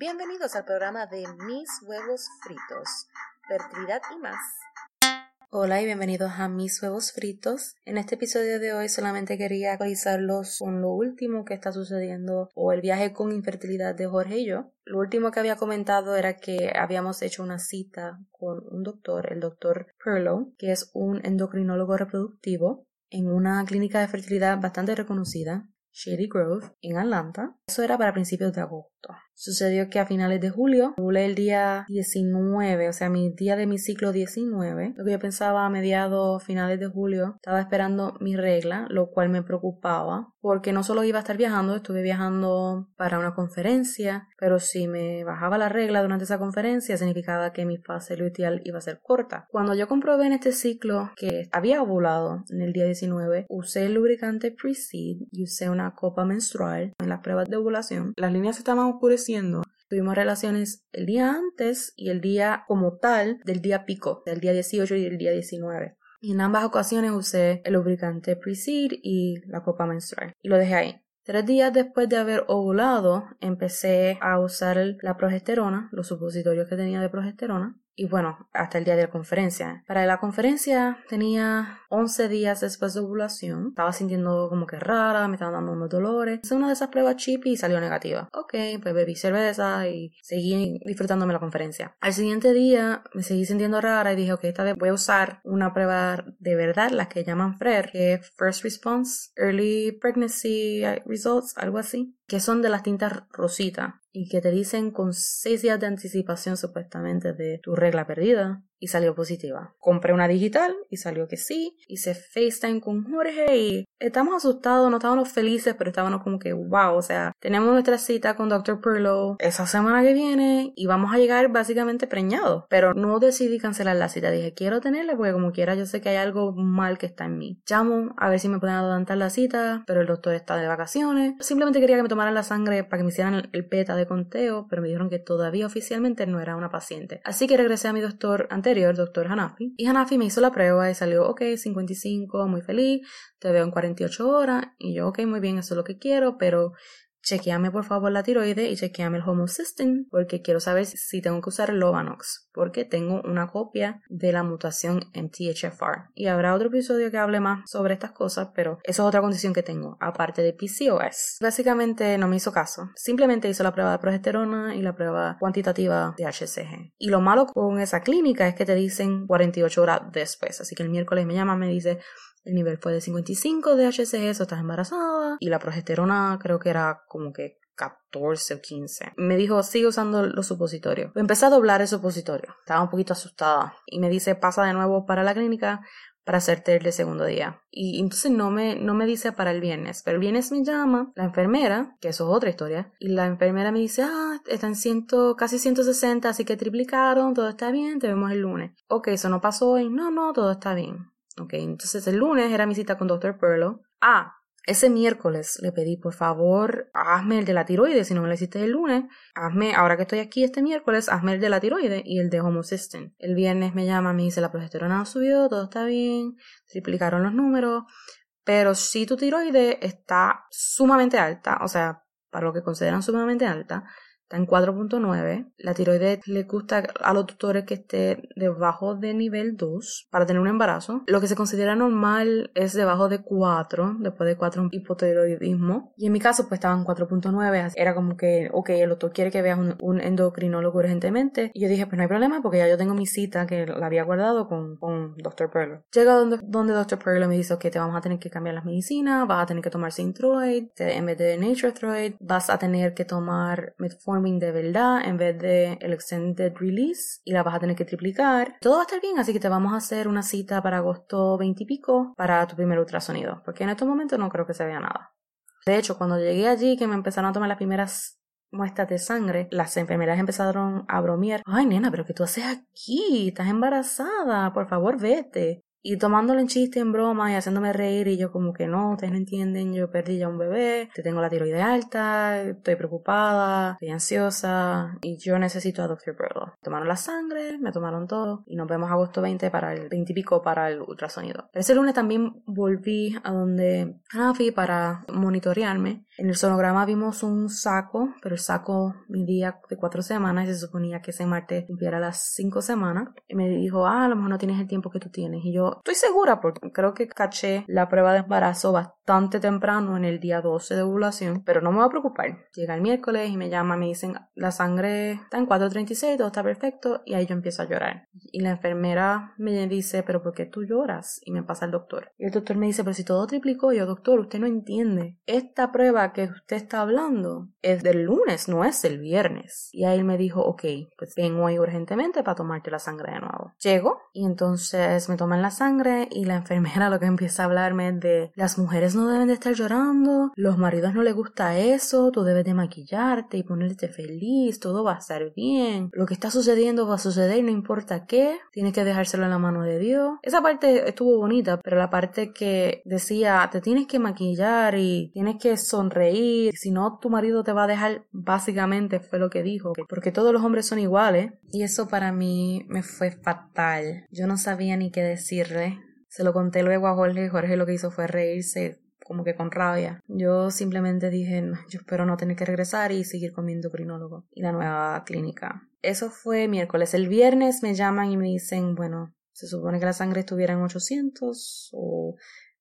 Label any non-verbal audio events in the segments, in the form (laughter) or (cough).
Bienvenidos al programa de Mis Huevos Fritos, fertilidad y más. Hola y bienvenidos a Mis Huevos Fritos. En este episodio de hoy solamente quería actualizarlos con lo último que está sucediendo o el viaje con infertilidad de Jorge y yo. Lo último que había comentado era que habíamos hecho una cita con un doctor, el doctor Perlow, que es un endocrinólogo reproductivo en una clínica de fertilidad bastante reconocida, Shady Grove, en Atlanta. Eso era para principios de agosto. Sucedió que a finales de julio, volé el día 19, o sea, mi día de mi ciclo 19, lo que yo pensaba a mediados, finales de julio, estaba esperando mi regla, lo cual me preocupaba, porque no solo iba a estar viajando, estuve viajando para una conferencia, pero si me bajaba la regla durante esa conferencia, significaba que mi fase luteal iba a ser corta. Cuando yo comprobé en este ciclo que había ovulado en el día 19, usé el lubricante Precede y usé una copa menstrual en las pruebas de ovulación. Las líneas estaban Tuvimos relaciones el día antes y el día como tal del día pico, del día 18 y el día 19. Y en ambas ocasiones usé el lubricante Precede y la copa menstrual. Y lo dejé ahí. Tres días después de haber ovulado, empecé a usar la progesterona, los supositorios que tenía de progesterona, y bueno, hasta el día de la conferencia. Para la conferencia tenía 11 días después de ovulación. Estaba sintiendo como que rara, me estaban dando unos dolores. Hice una de esas pruebas chip y salió negativa. Ok, pues bebí cerveza y seguí disfrutándome la conferencia. Al siguiente día me seguí sintiendo rara y dije, ok, esta vez voy a usar una prueba de verdad, la que llaman FRER, que es First Response Early Pregnancy Results, algo así, que son de las tintas rositas y que te dicen con seis días de anticipación supuestamente de tu regla perdida y salió positiva. Compré una digital y salió que sí. Hice FaceTime con Jorge y estamos asustados, no estábamos felices, pero estábamos como que wow, o sea, tenemos nuestra cita con Dr. Perlow esa semana que viene y vamos a llegar básicamente preñados. Pero no decidí cancelar la cita, dije quiero tenerla porque como quiera yo sé que hay algo mal que está en mí. Llamo a ver si me pueden adelantar la cita, pero el doctor está de vacaciones. Simplemente quería que me tomaran la sangre para que me hicieran el beta de conteo, pero me dijeron que todavía oficialmente no era una paciente. Así que regresé a mi doctor antes doctor Hanafi. Y Hanafi me hizo la prueba y salió, ok, 55, muy feliz, te veo en 48 horas. Y yo, ok, muy bien, eso es lo que quiero, pero chequeame por favor la tiroide y chequeame el homocysteine porque quiero saber si tengo que usar Lovanox porque tengo una copia de la mutación MTHFR y habrá otro episodio que hable más sobre estas cosas pero eso es otra condición que tengo aparte de PCOS básicamente no me hizo caso. Simplemente hizo la prueba de progesterona y la prueba cuantitativa de HCG y lo malo con esa clínica es que te dicen 48 horas después. Así que el miércoles me llama me dice el nivel fue de 55 de HCG, eso estás embarazada. Y la progesterona creo que era como que 14 o 15. Me dijo, sigue usando los supositorios. Empecé a doblar el supositorio. Estaba un poquito asustada. Y me dice, pasa de nuevo para la clínica para hacerte el segundo día. Y entonces no me, no me dice para el viernes, pero el viernes me llama la enfermera, que eso es otra historia, y la enfermera me dice, ah, están ciento, casi 160, así que triplicaron, todo está bien, te vemos el lunes. Ok, eso no pasó hoy, no, no, todo está bien. Ok, entonces el lunes era mi cita con Dr. Perlo. Ah, ese miércoles le pedí, por favor, hazme el de la tiroides, si no me lo hiciste el lunes, hazme, ahora que estoy aquí este miércoles, hazme el de la tiroides y el de homocysteine. El viernes me llama, me dice, la progesterona ha subido, todo está bien, triplicaron los números, pero si tu tiroides está sumamente alta, o sea, para lo que consideran sumamente alta, está en 4.9. La tiroides le gusta a los tutores que esté debajo de nivel 2 para tener un embarazo. Lo que se considera normal es debajo de 4, después de 4 hipotiroidismo. Y en mi caso, pues estaba en 4.9. Era como que, ok, el doctor quiere que veas un, endocrinólogo urgentemente. Y yo dije, pues no hay problema porque ya yo tengo mi cita que la había guardado con, con Dr. Perlo. Llega donde, donde Dr. Perlo me dice que te vamos a tener que cambiar las medicinas, vas a tener que tomar Synthroid en vez de Nature vas a tener que tomar De verdad en vez de el extended release y la vas a tener que triplicar. Todo va a estar bien, así que te vamos a hacer una cita para agosto 20 y pico para tu primer ultrasonido, porque en estos momentos no creo que se vea nada. De hecho, cuando llegué allí, que me empezaron a tomar las primeras muestras de sangre, las enfermeras empezaron a bromear. Ay, nena, pero ¿qué tú haces aquí? Estás embarazada, por favor, vete. Y tomándolo en chiste, en broma y haciéndome reír y yo como que no, ustedes no entienden, yo perdí ya un bebé, te tengo la tiroides alta, estoy preocupada, estoy ansiosa y yo necesito a Dr. Burlow. Tomaron la sangre, me tomaron todo y nos vemos agosto 20 para el 20 y pico para el ultrasonido. Ese lunes también volví a donde Rafi para monitorearme. En el sonograma vimos un saco, pero el saco midía de cuatro semanas y se suponía que ese martes cumpliera las cinco semanas. Y me dijo, ah, a lo mejor no tienes el tiempo que tú tienes. Y yo, estoy segura porque creo que caché la prueba de embarazo bastante temprano en el día 12 de ovulación, pero no me voy a preocupar. Llega el miércoles y me llama, me dicen, la sangre está en 436, todo está perfecto, y ahí yo empiezo a llorar. Y la enfermera me dice, pero ¿por qué tú lloras? Y me pasa el doctor. Y el doctor me dice, pero si todo triplicó, yo, doctor, usted no entiende. Esta prueba que usted está hablando es del lunes, no es del viernes. Y ahí me dijo, ok, pues vengo ahí urgentemente para tomarte la sangre de nuevo. Llego y entonces me toman la sangre y la enfermera lo que empieza a hablarme es de las mujeres no deben de estar llorando, los maridos no les gusta eso, tú debes de maquillarte y ponerte feliz, todo va a estar bien, lo que está sucediendo va a suceder no importa qué, tienes que dejárselo en la mano de Dios. Esa parte estuvo bonita, pero la parte que decía te tienes que maquillar y tienes que sonreír, si no tu marido te va a dejar, básicamente fue lo que dijo, porque todos los hombres son iguales y eso para mí me fue fatal. Yo no sabía ni qué decir se lo conté luego a Jorge y Jorge lo que hizo fue reírse como que con rabia. Yo simplemente dije, yo espero no tener que regresar y seguir con mi endocrinólogo y la nueva clínica. Eso fue miércoles. El viernes me llaman y me dicen, bueno, se supone que la sangre estuviera en 800 o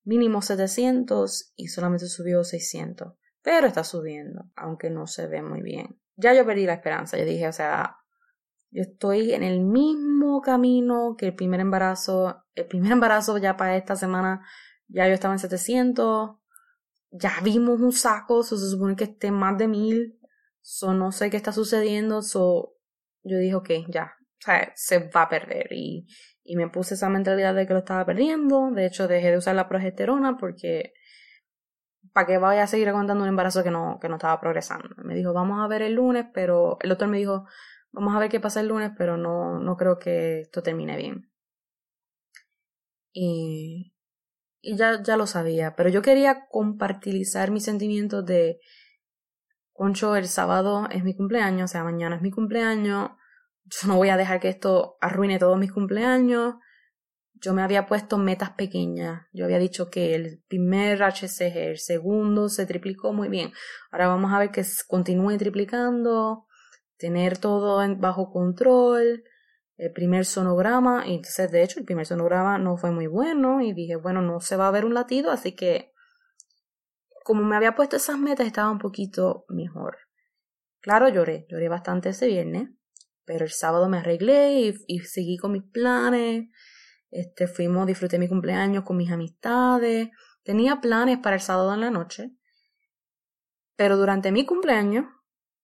mínimo 700 y solamente subió 600. Pero está subiendo, aunque no se ve muy bien. Ya yo perdí la esperanza. Yo dije, o sea, yo estoy en el mismo camino que el primer embarazo. El primer embarazo ya para esta semana, ya yo estaba en 700. Ya vimos un saco, se supone que esté más de mil. So, no sé qué está sucediendo. So, yo dije, ok, ya, o sea, se va a perder. Y, y me puse esa mentalidad de que lo estaba perdiendo. De hecho, dejé de usar la progesterona porque para que vaya a seguir aguantando un embarazo que no, que no estaba progresando. Me dijo, vamos a ver el lunes, pero el doctor me dijo, Vamos a ver qué pasa el lunes, pero no, no creo que esto termine bien. Y, y ya, ya lo sabía, pero yo quería compartilizar mis sentimientos de, Concho, el sábado es mi cumpleaños, o sea, mañana es mi cumpleaños, yo no voy a dejar que esto arruine todos mis cumpleaños. Yo me había puesto metas pequeñas. Yo había dicho que el primer HCG, el segundo se triplicó muy bien. Ahora vamos a ver que continúe triplicando tener todo bajo control, el primer sonograma, y entonces de hecho el primer sonograma no fue muy bueno y dije, bueno, no se va a ver un latido, así que como me había puesto esas metas estaba un poquito mejor. Claro, lloré, lloré bastante ese viernes, pero el sábado me arreglé y, seguí con mis planes, este, fuimos, disfruté mi cumpleaños con mis amistades, tenía planes para el sábado en la noche, pero durante mi cumpleaños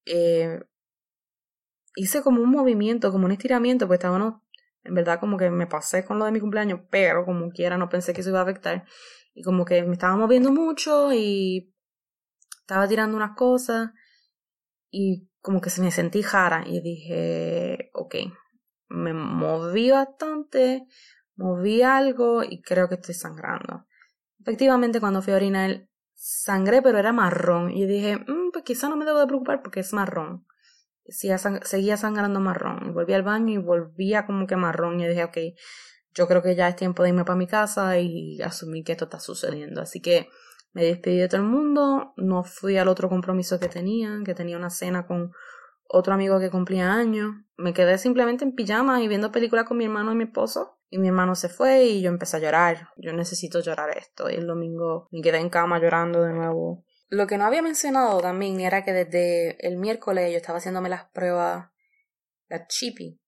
eh, hice como un movimiento, como un estiramiento, pues estaba en verdad como que me pasé con lo de mi cumpleaños, pero como quiera no pensé que eso iba a afectar. Y como que me estaba moviendo mucho y estaba tirando unas cosas y como que se me sentí jara y dije, ok, me moví bastante, moví algo y creo que estoy sangrando. Efectivamente, cuando fui a orinar, sangré, pero era marrón. Y dije, mm, pues quizá no me debo de preocupar porque es marrón seguía sangrando marrón. Volví al baño y volvía como que marrón. Y dije, ok, yo creo que ya es tiempo de irme para mi casa y asumir que esto está sucediendo. Así que me despedí de todo el mundo, no fui al otro compromiso que tenía, que tenía una cena con otro amigo que cumplía años. Me quedé simplemente en pijama y viendo películas con mi hermano y mi esposo. Y mi hermano se fue y yo empecé a llorar. Yo necesito llorar esto. Y el domingo me quedé en cama llorando de nuevo. Lo que no había mencionado también era que desde el miércoles yo estaba haciéndome las pruebas, la chippy,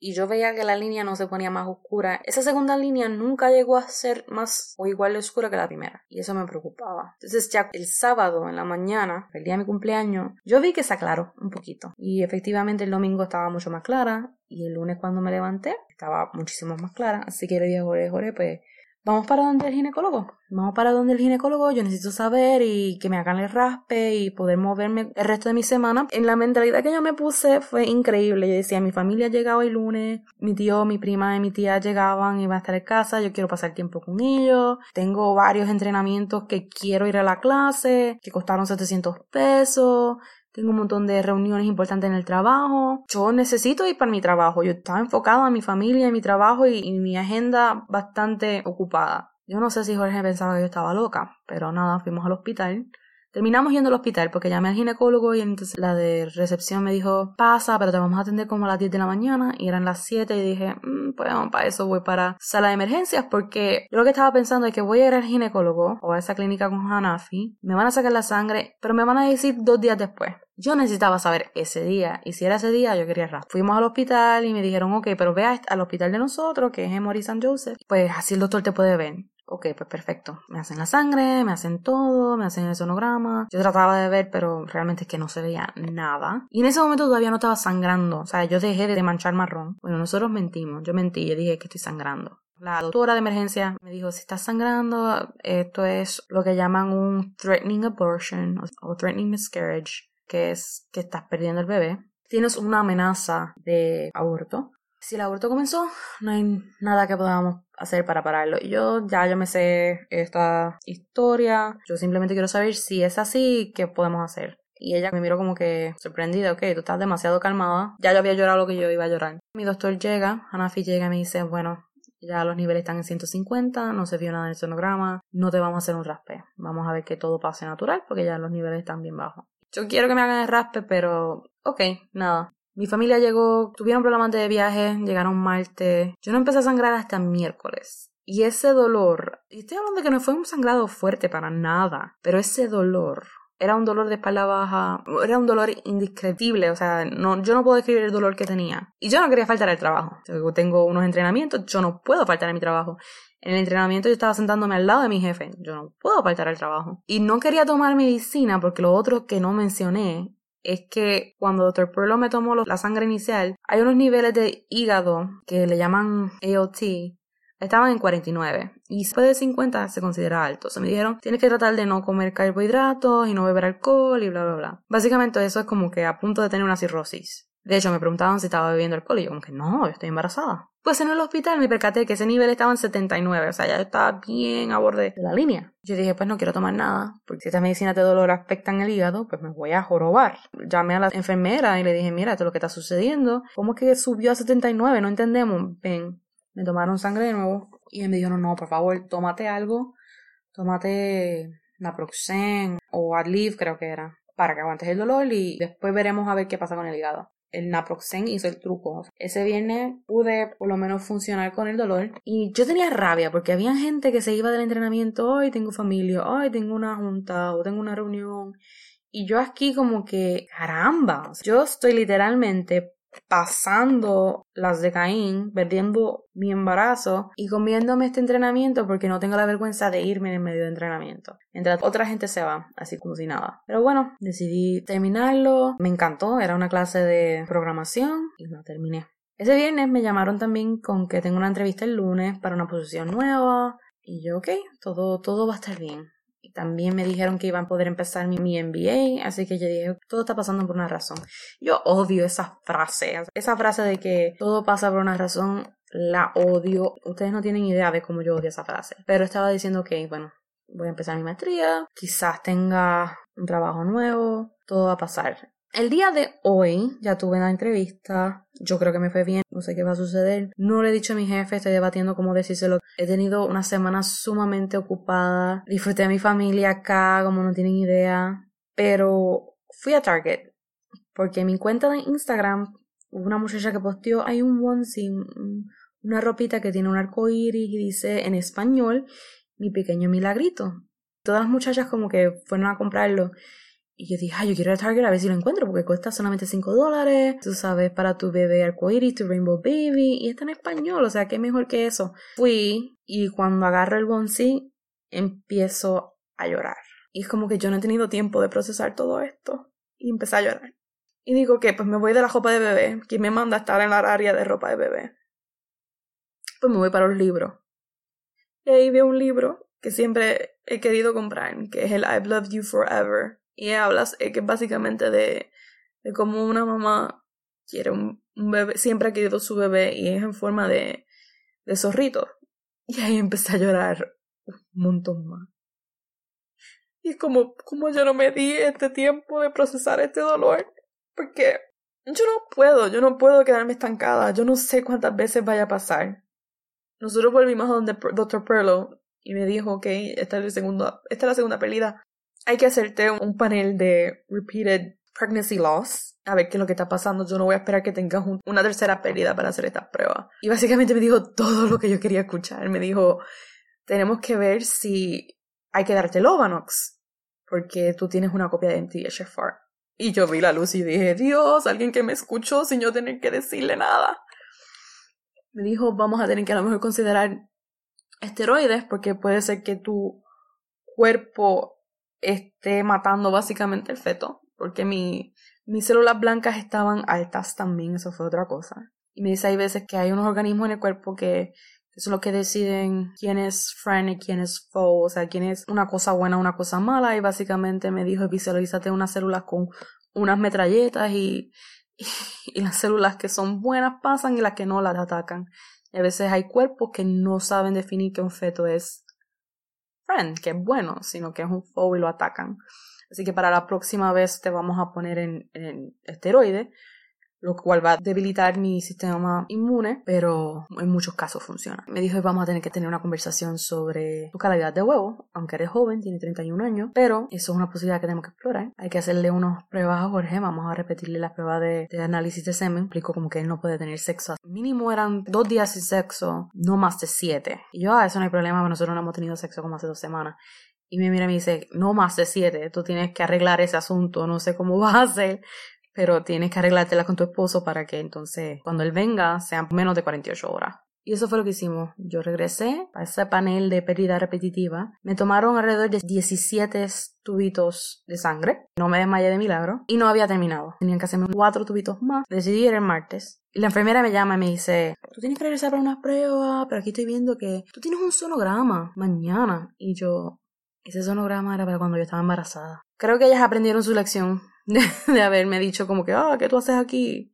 y yo veía que la línea no se ponía más oscura. Esa segunda línea nunca llegó a ser más o igual de oscura que la primera, y eso me preocupaba. Entonces ya el sábado en la mañana, el día de mi cumpleaños, yo vi que se aclaró un poquito, y efectivamente el domingo estaba mucho más clara, y el lunes cuando me levanté estaba muchísimo más clara, así que le dije a Jorge, pues vamos para donde el ginecólogo. Vamos para donde el ginecólogo, yo necesito saber y que me hagan el raspe y poder moverme el resto de mi semana. En la mentalidad que yo me puse fue increíble. Yo decía, mi familia llegaba el lunes, mi tío, mi prima y mi tía llegaban, iban a estar en casa, yo quiero pasar tiempo con ellos. Tengo varios entrenamientos que quiero ir a la clase, que costaron 700 pesos tengo un montón de reuniones importantes en el trabajo. Yo necesito ir para mi trabajo. Yo estaba enfocado en mi familia, en mi trabajo y, mi agenda bastante ocupada. Yo no sé si Jorge pensaba que yo estaba loca, pero nada, fuimos al hospital. Terminamos yendo al hospital porque llamé al ginecólogo y entonces la de recepción me dijo, pasa, pero te vamos a atender como a las 10 de la mañana y eran las 7 y dije, mm, pues para eso voy para sala de emergencias porque yo lo que estaba pensando es que voy a ir al ginecólogo o a esa clínica con Hanafi, me van a sacar la sangre, pero me van a decir dos días después. Yo necesitaba saber ese día, y si era ese día, yo quería rap. Fuimos al hospital y me dijeron, ok, pero ve al hospital de nosotros, que es Emory St. Joseph, pues así el doctor te puede ver. Ok, pues perfecto. Me hacen la sangre, me hacen todo, me hacen el sonograma. Yo trataba de ver, pero realmente es que no se veía nada. Y en ese momento todavía no estaba sangrando. O sea, yo dejé de manchar marrón. Bueno, nosotros mentimos. Yo mentí, yo dije que estoy sangrando. La doctora de emergencia me dijo, si estás sangrando, esto es lo que llaman un threatening abortion o threatening miscarriage, que es que estás perdiendo el bebé. Tienes una amenaza de aborto. Si el aborto comenzó, no hay nada que podamos hacer para pararlo. Y yo ya yo me sé esta historia. Yo simplemente quiero saber si es así, qué podemos hacer. Y ella me miró como que sorprendida, ok, tú estás demasiado calmada. Ya yo había llorado lo que yo iba a llorar. Mi doctor llega, Hanafi llega y me dice, bueno, ya los niveles están en 150, no se vio nada en el sonograma, no te vamos a hacer un raspe. Vamos a ver que todo pase natural porque ya los niveles están bien bajos. Yo quiero que me hagan el raspe, pero ok, nada. Mi familia llegó, tuvieron problemas de viaje, llegaron martes. Yo no empecé a sangrar hasta miércoles. Y ese dolor, y estoy hablando de que no fue un sangrado fuerte para nada, pero ese dolor era un dolor de espalda baja, era un dolor indescriptible, o sea, no, yo no puedo describir el dolor que tenía. Y yo no quería faltar al trabajo. tengo unos entrenamientos, yo no puedo faltar a mi trabajo. En el entrenamiento yo estaba sentándome al lado de mi jefe, yo no puedo faltar al trabajo. Y no quería tomar medicina porque lo otro que no mencioné es que cuando Dr. Perlo me tomó la sangre inicial, hay unos niveles de hígado que le llaman AOT, estaban en 49 y después de 50 se considera alto. Se me dijeron, tienes que tratar de no comer carbohidratos y no beber alcohol y bla, bla, bla. Básicamente eso es como que a punto de tener una cirrosis. De hecho, me preguntaban si estaba bebiendo alcohol y yo como que no, yo estoy embarazada. Pues en el hospital me percaté que ese nivel estaba en 79, o sea, ya estaba bien a borde de la línea. Yo dije, pues no quiero tomar nada, porque si estas medicinas de dolor afectan el hígado, pues me voy a jorobar. Llamé a la enfermera y le dije, mira, esto es lo que está sucediendo. ¿Cómo que subió a 79? No entendemos. Ven, me tomaron sangre de nuevo y me dijeron, no, por favor, tómate algo, tómate naproxen o Adliv creo que era, para que aguantes el dolor y después veremos a ver qué pasa con el hígado el naproxen hizo el truco. Ese viernes pude por lo menos funcionar con el dolor y yo tenía rabia porque había gente que se iba del entrenamiento, hoy tengo familia, hoy tengo una junta o tengo una reunión y yo aquí como que caramba, yo estoy literalmente pasando las de Caín, perdiendo mi embarazo y comiéndome este entrenamiento porque no tengo la vergüenza de irme en el medio de entrenamiento. Mientras otra gente se va, así como si nada. Pero bueno, decidí terminarlo. Me encantó, era una clase de programación y lo terminé. Ese viernes me llamaron también con que tengo una entrevista el lunes para una posición nueva. Y yo, ok, todo, todo va a estar bien. También me dijeron que iban a poder empezar mi, MBA, así que yo dije, todo está pasando por una razón. Yo odio esa frase, esa frase de que todo pasa por una razón, la odio. Ustedes no tienen idea de cómo yo odio esa frase. Pero estaba diciendo que, bueno, voy a empezar mi maestría, quizás tenga un trabajo nuevo, todo va a pasar. El día de hoy ya tuve una entrevista, yo creo que me fue bien, no sé qué va a suceder. No le he dicho a mi jefe, estoy debatiendo cómo decírselo. He tenido una semana sumamente ocupada, disfruté de mi familia acá, como no tienen idea. Pero fui a Target, porque en mi cuenta de Instagram una muchacha que posteó, hay un onesie, una ropita que tiene un arco iris y dice en español, mi pequeño milagrito. Todas las muchachas como que fueron a comprarlo y yo dije, ay, yo quiero ir a Target a ver si lo encuentro porque cuesta solamente 5 dólares. Tú sabes, para tu bebé arcoíris, tu Rainbow Baby. Y está en español, o sea, qué mejor que eso. Fui y cuando agarro el bonsi, empiezo a llorar. Y es como que yo no he tenido tiempo de procesar todo esto. Y empecé a llorar. Y digo que pues me voy de la ropa de bebé. ¿Quién me manda a estar en la área de ropa de bebé? Pues me voy para los libros. Y ahí veo un libro que siempre he querido comprar, que es el I've Loved You Forever. Y hablas eh, que es básicamente de, de cómo una mamá quiere un, bebé, siempre ha querido su bebé y es en forma de, de zorrito. Y ahí empecé a llorar un montón más. Y es como, como yo no me di este tiempo de procesar este dolor. Porque yo no puedo, yo no puedo quedarme estancada. Yo no sé cuántas veces vaya a pasar. Nosotros volvimos a donde Dr. Perlo y me dijo, ok, esta es, el segundo, esta es la segunda pelida. Hay que hacerte un panel de repeated pregnancy loss. A ver qué es lo que está pasando. Yo no voy a esperar que tengas una tercera pérdida para hacer esta prueba. Y básicamente me dijo todo lo que yo quería escuchar. Me dijo, tenemos que ver si hay que darte el Ovanox. Porque tú tienes una copia de MTHFR. Y yo vi la luz y dije, Dios, alguien que me escuchó sin yo tener que decirle nada. Me dijo, vamos a tener que a lo mejor considerar esteroides porque puede ser que tu cuerpo esté matando básicamente el feto. Porque mi, mis células blancas estaban altas también, eso fue otra cosa. Y me dice, hay veces que hay unos organismos en el cuerpo que son los que deciden quién es friend y quién es foe, o sea, quién es una cosa buena, una cosa mala, y básicamente me dijo, visualízate unas células con unas metralletas y, (laughs) y, las células que son buenas pasan y las que no las atacan. Y a veces hay cuerpos que no saben definir que un feto es que es bueno, sino que es un foe y lo atacan. Así que para la próxima vez te vamos a poner en, en esteroide lo cual va a debilitar mi sistema inmune, pero en muchos casos funciona. Me dijo, vamos a tener que tener una conversación sobre tu calidad de huevo, aunque eres joven, tiene 31 años, pero eso es una posibilidad que tenemos que explorar. Hay que hacerle unas pruebas a Jorge, vamos a repetirle las pruebas de, análisis de semen, explico como que él no puede tener sexo. Mínimo eran dos días sin sexo, no más de siete. Y yo, ah, eso no hay problema, nosotros no hemos tenido sexo como hace dos semanas. Y me mira y me dice, no más de siete, tú tienes que arreglar ese asunto, no sé cómo (laughs) vas a hacer, pero tienes que arreglártela con tu esposo para que entonces cuando él venga sean menos de 48 horas. Y eso fue lo que hicimos. Yo regresé a ese panel de pérdida repetitiva. Me tomaron alrededor de 17 tubitos de sangre. No me desmayé de milagro. Y no había terminado. Tenían que hacerme cuatro tubitos más. Decidí ir el martes. Y la enfermera me llama y me dice, tú tienes que regresar para unas pruebas, pero aquí estoy viendo que tú tienes un sonograma mañana. Y yo, ese sonograma era para cuando yo estaba embarazada. Creo que ellas aprendieron su lección (laughs) de, haberme dicho como que, ah, ¿qué tú haces aquí?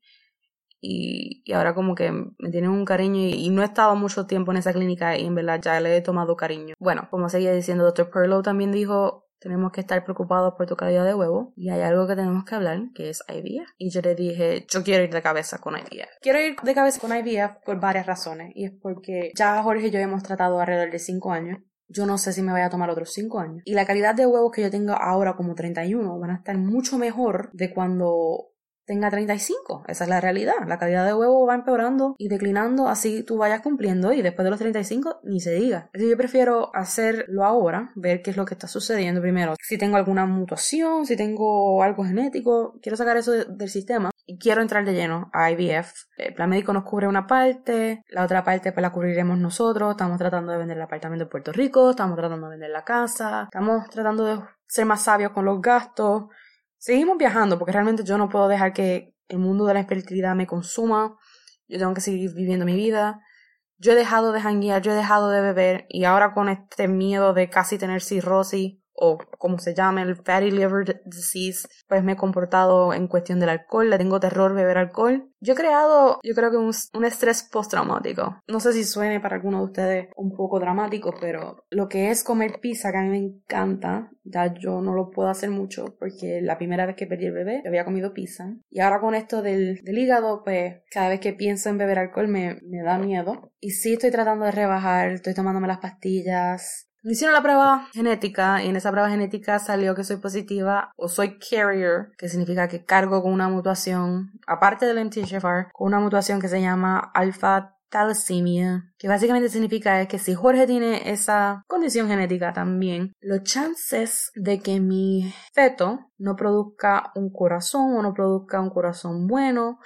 Y, y, ahora como que me tienen un cariño y, no he estado mucho tiempo en esa clínica y en verdad ya le he tomado cariño. Bueno, como seguía diciendo, Dr. Perlow también dijo, tenemos que estar preocupados por tu calidad de huevo y hay algo que tenemos que hablar, que es IVF. Y yo le dije, yo quiero ir de cabeza con IVF. Quiero ir de cabeza con IVF por varias razones y es porque ya Jorge y yo hemos tratado alrededor de 5 años yo no sé si me vaya a tomar otros 5 años. Y la calidad de huevos que yo tengo ahora como 31 van a estar mucho mejor de cuando tenga 35. Esa es la realidad. La calidad de huevo va empeorando y declinando así tú vayas cumpliendo y después de los 35 ni se diga. Así yo prefiero hacerlo ahora, ver qué es lo que está sucediendo primero. Si tengo alguna mutación, si tengo algo genético, quiero sacar eso del sistema y quiero entrar de lleno a IVF. El plan médico nos cubre una parte, la otra parte pues la cubriremos nosotros. Estamos tratando de vender el apartamento en Puerto Rico, estamos tratando de vender la casa, estamos tratando de ser más sabios con los gastos. Seguimos viajando porque realmente yo no puedo dejar que el mundo de la espiritualidad me consuma. Yo tengo que seguir viviendo mi vida. Yo he dejado de janguear, yo he dejado de beber y ahora con este miedo de casi tener cirrosis o como se llama el fatty liver disease, pues me he comportado en cuestión del alcohol, le tengo terror beber alcohol. Yo he creado, yo creo que un, un estrés postraumático. No sé si suene para alguno de ustedes un poco dramático, pero lo que es comer pizza, que a mí me encanta, ya yo no lo puedo hacer mucho porque la primera vez que perdí el bebé, yo había comido pizza. Y ahora con esto del, del hígado, pues cada vez que pienso en beber alcohol me, me da miedo. Y sí estoy tratando de rebajar, estoy tomándome las pastillas, me hicieron la prueba genética y en esa prueba genética salió que soy positiva o soy carrier, que significa que cargo con una mutación, aparte del MTHFR, con una mutación que se llama alfa thalassemia, que básicamente significa que si Jorge tiene esa condición genética también, los chances de que mi feto no produzca un corazón o no produzca un corazón bueno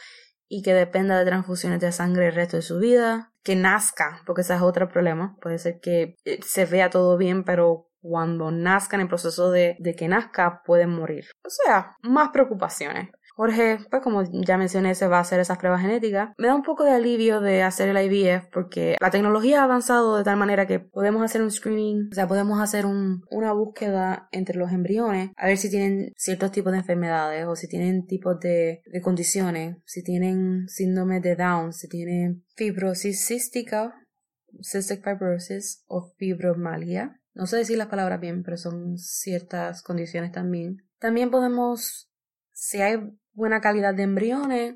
y que dependa de transfusiones de sangre el resto de su vida, que nazca, porque ese es otro problema. Puede ser que eh, se vea todo bien, pero cuando nazca en el proceso de, de que nazca pueden morir. O sea, más preocupaciones. Jorge, pues como ya mencioné, se va a hacer esas pruebas genéticas. Me da un poco de alivio de hacer el IVF porque la tecnología ha avanzado de tal manera que podemos hacer un screening, o sea, podemos hacer una búsqueda entre los embriones a ver si tienen ciertos tipos de enfermedades o si tienen tipos de, condiciones, si tienen síndrome de Down, si tienen fibrosis cística, cystic fibrosis o fibromialgia. No sé decir las palabras bien, pero son ciertas condiciones también. También podemos, si hay buena calidad de embriones,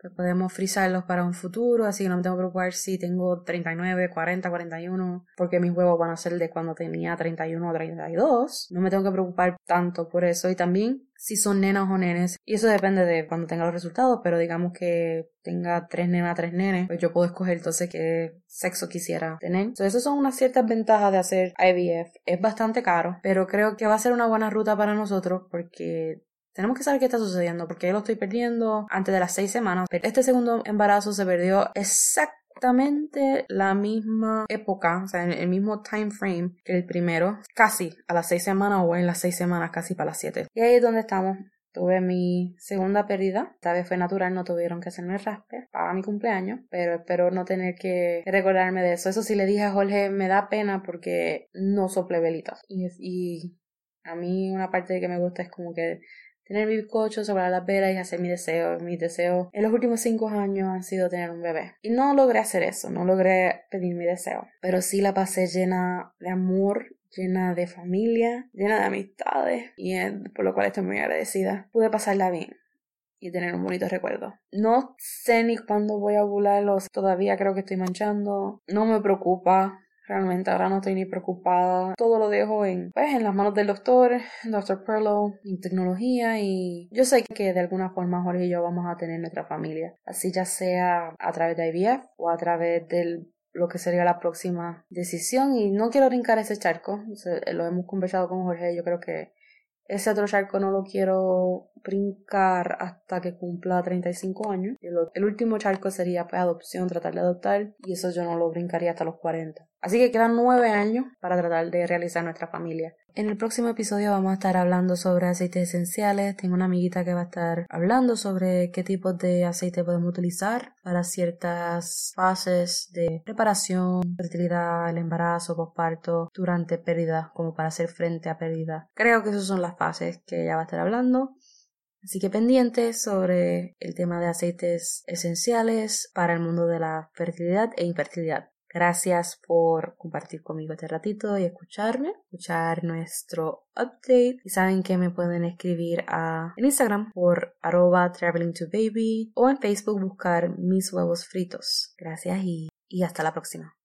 pues podemos frizarlos para un futuro, así que no me tengo que preocupar si tengo 39, 40, 41, porque mis huevos van a ser de cuando tenía 31 o 32. No me tengo que preocupar tanto por eso. Y también si son nenas o nenes. Y eso depende de cuando tenga los resultados, pero digamos que tenga tres nenas, tres nenes, pues yo puedo escoger entonces qué sexo quisiera tener. Entonces, esas son unas ciertas ventajas de hacer IVF. Es bastante caro, pero creo que va a ser una buena ruta para nosotros porque tenemos que saber qué está sucediendo, porque yo lo estoy perdiendo antes de las seis semanas. Este segundo embarazo se perdió exactamente la misma época, o sea, en el mismo time frame que el primero, casi a las seis semanas o en las seis semanas, casi para las siete. Y ahí es donde estamos. Tuve mi segunda pérdida. Esta vez fue natural, no tuvieron que hacerme raspe para mi cumpleaños, pero espero no tener que recordarme de eso. Eso sí le dije a Jorge, me da pena porque no sople velitas. Y, y a mí una parte que me gusta es como que tener mi bizcocho, sobre las velas y hacer mi deseo. Mi deseo en los últimos cinco años han sido tener un bebé. Y no logré hacer eso, no logré pedir mi deseo. Pero sí la pasé llena de amor, llena de familia, llena de amistades. Y por lo cual estoy muy agradecida. Pude pasarla bien y tener un bonito recuerdo. No sé ni cuándo voy a ovularlos, todavía creo que estoy manchando. No me preocupa, Realmente ahora no estoy ni preocupada. Todo lo dejo en, pues, en las manos del doctor, Dr. Perlo, en tecnología y yo sé que de alguna forma Jorge y yo vamos a tener nuestra familia. Así ya sea a través de IVF o a través del lo que sería la próxima decisión y no quiero brincar ese charco, lo hemos conversado con Jorge, yo creo que ese otro charco no lo quiero brincar hasta que cumpla 35 años. El, último charco sería pues adopción, tratar de adoptar y eso yo no lo brincaría hasta los 40. Así que quedan nueve años para tratar de realizar nuestra familia. En el próximo episodio vamos a estar hablando sobre aceites esenciales. Tengo una amiguita que va a estar hablando sobre qué tipos de aceite podemos utilizar para ciertas fases de preparación, fertilidad, el embarazo, posparto, durante pérdida, como para hacer frente a pérdida. Creo que esas son las fases que ella va a estar hablando. Así que pendientes sobre el tema de aceites esenciales para el mundo de la fertilidad e infertilidad. Gracias por compartir conmigo este ratito y escucharme, escuchar nuestro update. Y saben que me pueden escribir a, en Instagram por arroba traveling to baby o en Facebook buscar mis huevos fritos. Gracias y, y hasta la próxima.